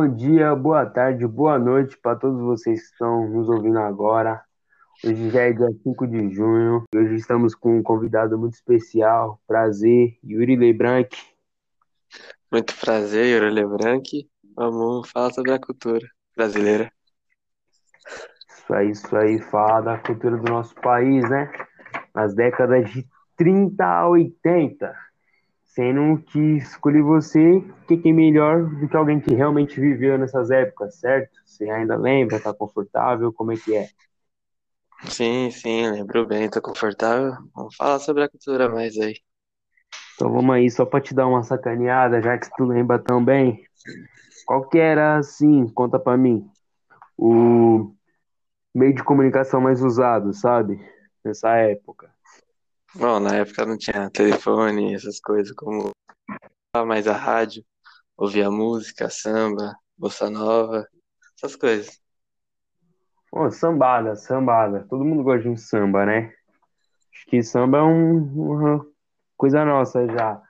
Bom dia, boa tarde, boa noite para todos vocês que estão nos ouvindo agora. Hoje já é dia 5 de junho e hoje estamos com um convidado muito especial. Prazer, Yuri Lebranc. Muito prazer, Yuri Lebranc. Vamos falar sobre a cultura brasileira. Isso aí, isso aí, falar da cultura do nosso país, né? Nas décadas de 30 a 80. Sendo que escolhi você, que é melhor do que alguém que realmente viveu nessas épocas, certo? Você ainda lembra, tá confortável, como é que é? Sim, sim, lembro bem, tô confortável. Vamos falar sobre a cultura mais aí. Então vamos aí, só pra te dar uma sacaneada, já que tu lembra tão bem. Qual que era, assim, conta pra mim, o meio de comunicação mais usado, sabe? Nessa época. Bom, na época não tinha telefone, essas coisas, como mais a rádio, ouvia música, samba, bossa nova, essas coisas. Pô, sambada, sambada. Todo mundo gosta de um samba, né? Acho que samba é um, uma coisa nossa já.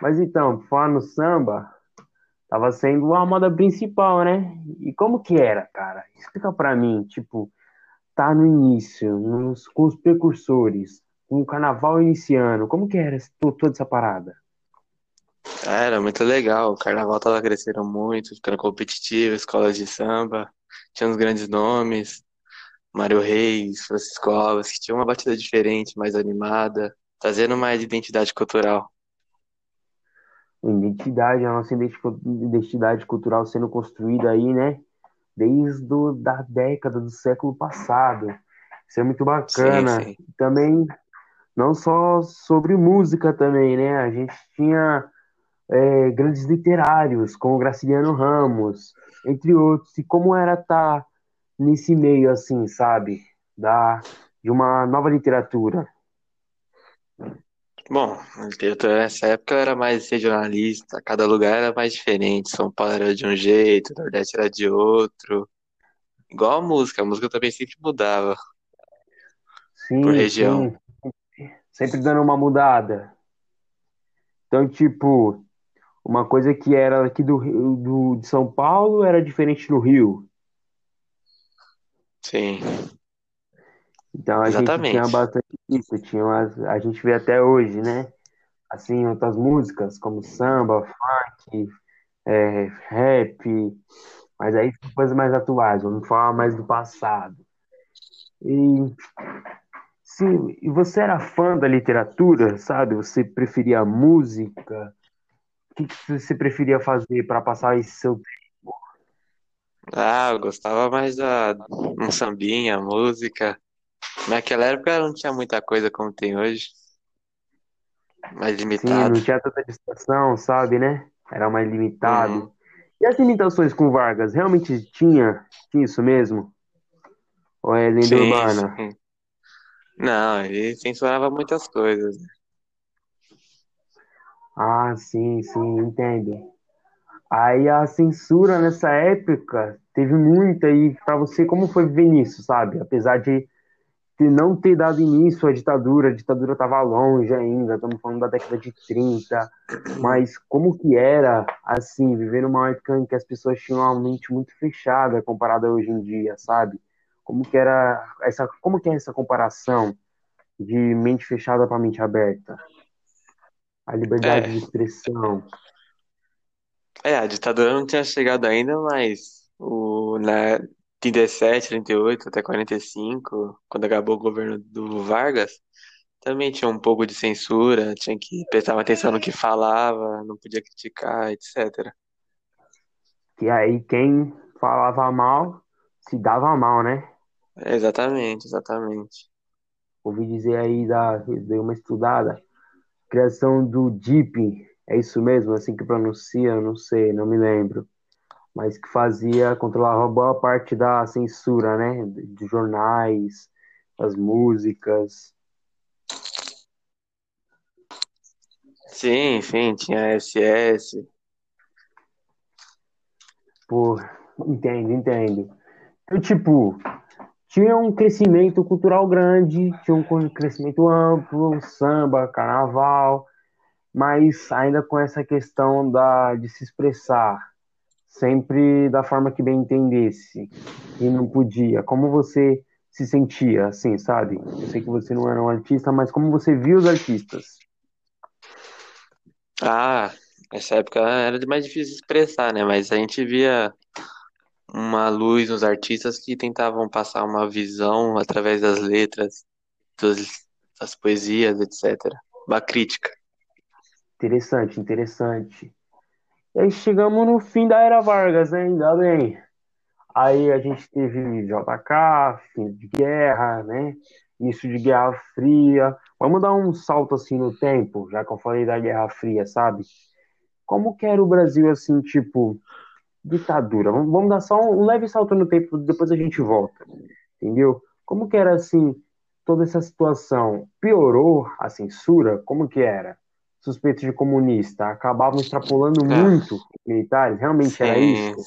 Mas então, falar no samba, tava sendo a moda principal, né? E como que era, cara? Explica pra mim, tipo, tá no início, nos, com os precursores, o carnaval iniciando, como que era toda essa parada? Era muito legal, o carnaval tava crescendo muito, ficando competitivo, escolas de samba, tinha uns grandes nomes, Mário Reis, Francisco Alves, que tinha uma batida diferente, mais animada, trazendo mais identidade cultural. Identidade, a nossa identidade cultural sendo construída aí, né? Desde do, da década do século passado. Isso é muito bacana. Sim, sim. Também, não só sobre música também, né? A gente tinha é, grandes literários, como Graciliano Ramos, entre outros. E como era estar tá nesse meio, assim, sabe? Da, de uma nova literatura. Bom, a literatura nessa época era mais regionalista, cada lugar era mais diferente. São Paulo era de um jeito, Nordeste era de outro. Igual a música, a música também sempre mudava Sim, por região. sim. Sempre dando uma mudada. Então, tipo, uma coisa que era aqui do, do, de São Paulo era diferente no Rio. Sim, Então a gente tinha exatamente. bastante isso, tinha umas, a gente vê até hoje, né? Assim, outras músicas como samba, funk, é, rap, mas aí são coisas mais atuais, vamos falar mais do passado. E sim, e você era fã da literatura, sabe? Você preferia música? O que que você preferia fazer para passar esse seu Ah, eu gostava mais da um sambinha, música. Naquela época não tinha muita coisa como tem hoje, mais Sim, limitado. não tinha tanta distração, sabe, né? Era mais Uhum. limitado. E as imitações com Vargas, realmente tinha, tinha isso mesmo? Ou é lenda Sim, urbana? sim. Não, ele censurava muitas coisas. Ah, sim, sim, entendo. Aí a censura nessa época teve muita, e pra você, como foi viver nisso, sabe? Apesar de ter- não ter dado início à ditadura, a ditadura estava longe ainda, estamos falando da década de 30, mas como que era, assim, viver numa época em que as pessoas tinham uma mente muito fechada comparada a hoje em dia, sabe? Como que era essa, como que é essa comparação de mente fechada para mente aberta? A liberdade de É, expressão. é, a ditadura não tinha chegado ainda, mas o, na 37, 38 até 45, quando acabou o governo do Vargas, também tinha um pouco de censura, tinha que prestar atenção no que falava, não podia criticar, etc. Que aí quem falava mal se dava mal, né? Exatamente, exatamente. Ouvi dizer aí, da, dei uma estudada, criação do DIP, é isso mesmo, assim que pronuncia, eu não sei, não me lembro, mas que fazia, controlava boa parte da censura, né? Dos jornais, das músicas. Sim, sim, tinha SS. Pô, entendo, entendo. Então, tipo, tinha um crescimento cultural grande, tinha um crescimento amplo, samba, carnaval, mas ainda com essa questão da, de se expressar, sempre da forma que bem entendesse e não podia. Como você se sentia, assim, sabe? Eu sei que você não era um artista, mas como você viu os artistas? Ah, essa época era mais difícil de expressar, né? Mas a gente via uma luz nos artistas que tentavam passar uma visão através das letras, dos, das poesias, etc. Uma crítica. Interessante, interessante. E aí chegamos no fim da era Vargas? Ainda bem. Aí a gente teve JK, fim de guerra, né? Início de Guerra Fria. Vamos dar um salto assim no tempo, já que eu falei da Guerra Fria, sabe? Como que era o Brasil assim, tipo, ditadura? Vamos, dar só um, leve salto no tempo, depois a gente volta. Entendeu? Como que era assim toda essa situação? Piorou a censura? Como que era? Suspeitos de comunista acabavam extrapolando É, muito os militares? Realmente era sim, isso?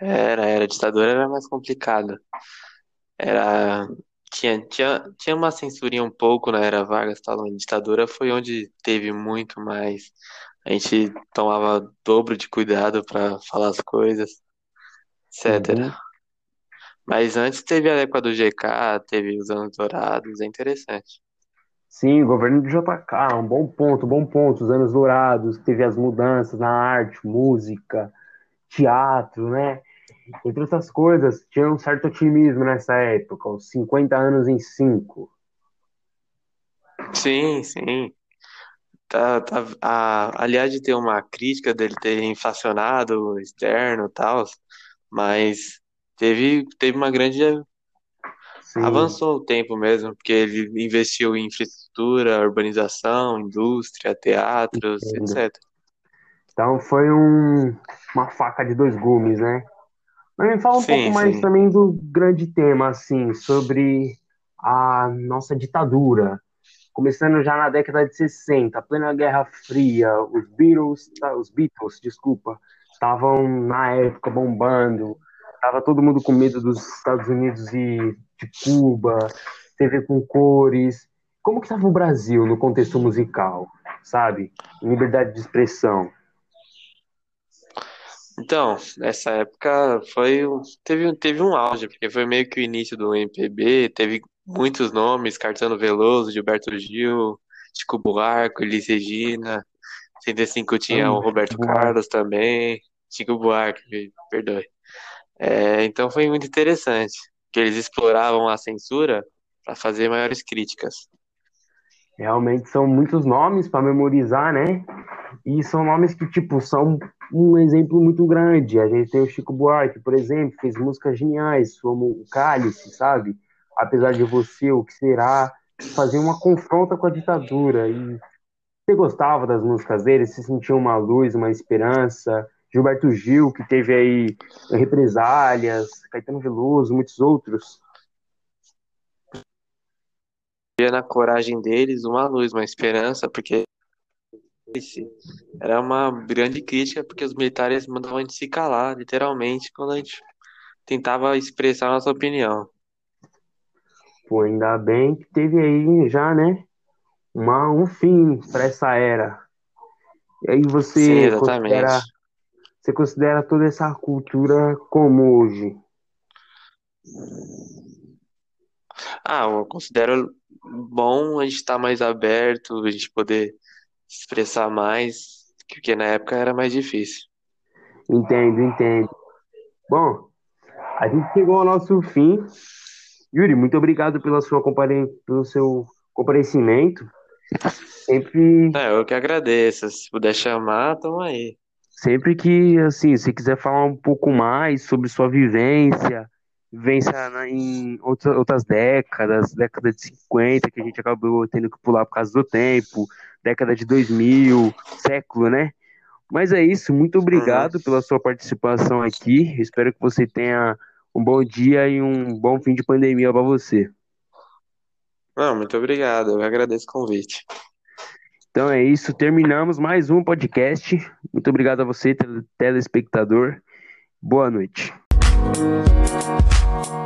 era, era. A ditadura era mais complicada. Era, tinha, tinha, tinha uma censurinha um pouco na era Vargas, tal. A ditadura foi onde teve muito mais. A gente tomava dobro de cuidado para falar as coisas, etc. Uhum. Mas antes teve a época do GK, teve os anos dourados, é interessante. Sim, o governo do JK, um bom ponto, bom ponto. Os anos dourados, teve as mudanças na arte, música, teatro, né? Entre outras coisas, tinha um certo otimismo nessa época, os 50 anos em 5. Sim, sim. Tá, tá, a, aliás, de ter uma crítica dele ter inflacionado o externo e tal, mas teve, teve uma grande. Sim, Avançou o tempo mesmo, porque ele investiu em infraestrutura, urbanização, indústria, teatros, entendo. etc. Então foi um- uma faca de dois gumes, né? Mas me fala um pouco Sim, mais sim. também do grande tema, assim, sobre a nossa ditadura. Começando já na década de 60, plena Guerra Fria, os Beatles, tá, os Beatles, desculpa, estavam na época bombando, tava todo mundo com medo dos Estados Unidos e de Cuba, TV com cores. Como que estava o Brasil no contexto musical, sabe? Liberdade de expressão. Então, nessa época foi, um- teve, um- teve um auge, porque foi meio que o início do MPB, teve muitos nomes, Caetano Veloso, Gilberto Gil, Chico Buarque, Elis Regina, 65 tinha o Amo Chico Roberto Buarque. Carlos também, Chico Buarque, perdoe. É, então foi muito interessante, que eles exploravam a censura para fazer maiores críticas. Realmente são muitos nomes para memorizar, né? E são nomes que, tipo, são um exemplo muito grande. A gente tem o Chico Buarque, por exemplo, fez músicas geniais, como o Cálice, sabe? Apesar de você, o que será? Fazer uma confronta com a ditadura. E você gostava das músicas dele? Você sentia uma luz, uma esperança? Gilberto Gil, que teve aí represálias, Caetano Veloso, muitos outros. Via na coragem deles uma luz, uma esperança, porque era uma grande crítica, porque os militares mandavam a gente se calar, literalmente, quando a gente tentava expressar a nossa opinião. Pô, ainda bem que teve aí já, né? Uma, um fim para essa era. E aí Sim, você considera, exatamente. você considera toda essa cultura como hoje? Ah, eu considero bom a gente estar mais aberto, a gente poder expressar mais, porque na época era mais difícil. Entendo, entendo. Bom, a gente chegou ao nosso fim. Yuri, muito obrigado pela sua compare... pelo seu comparecimento. Sempre, É, eu que agradeço. Se puder chamar, tamo aí. sempre que assim, se quiser falar um pouco mais sobre sua vivência, na- em outras, outras décadas, década de 50 que a gente acabou tendo que pular por causa do tempo, década de 2000, século, né? Mas é isso, muito obrigado pela sua participação aqui. Espero que você tenha um bom dia e um bom fim de pandemia para você. Não, muito obrigado. Eu agradeço o convite. Então é isso, terminamos mais um podcast. Muito obrigado a você, tele- telespectador. Boa noite. 嗯。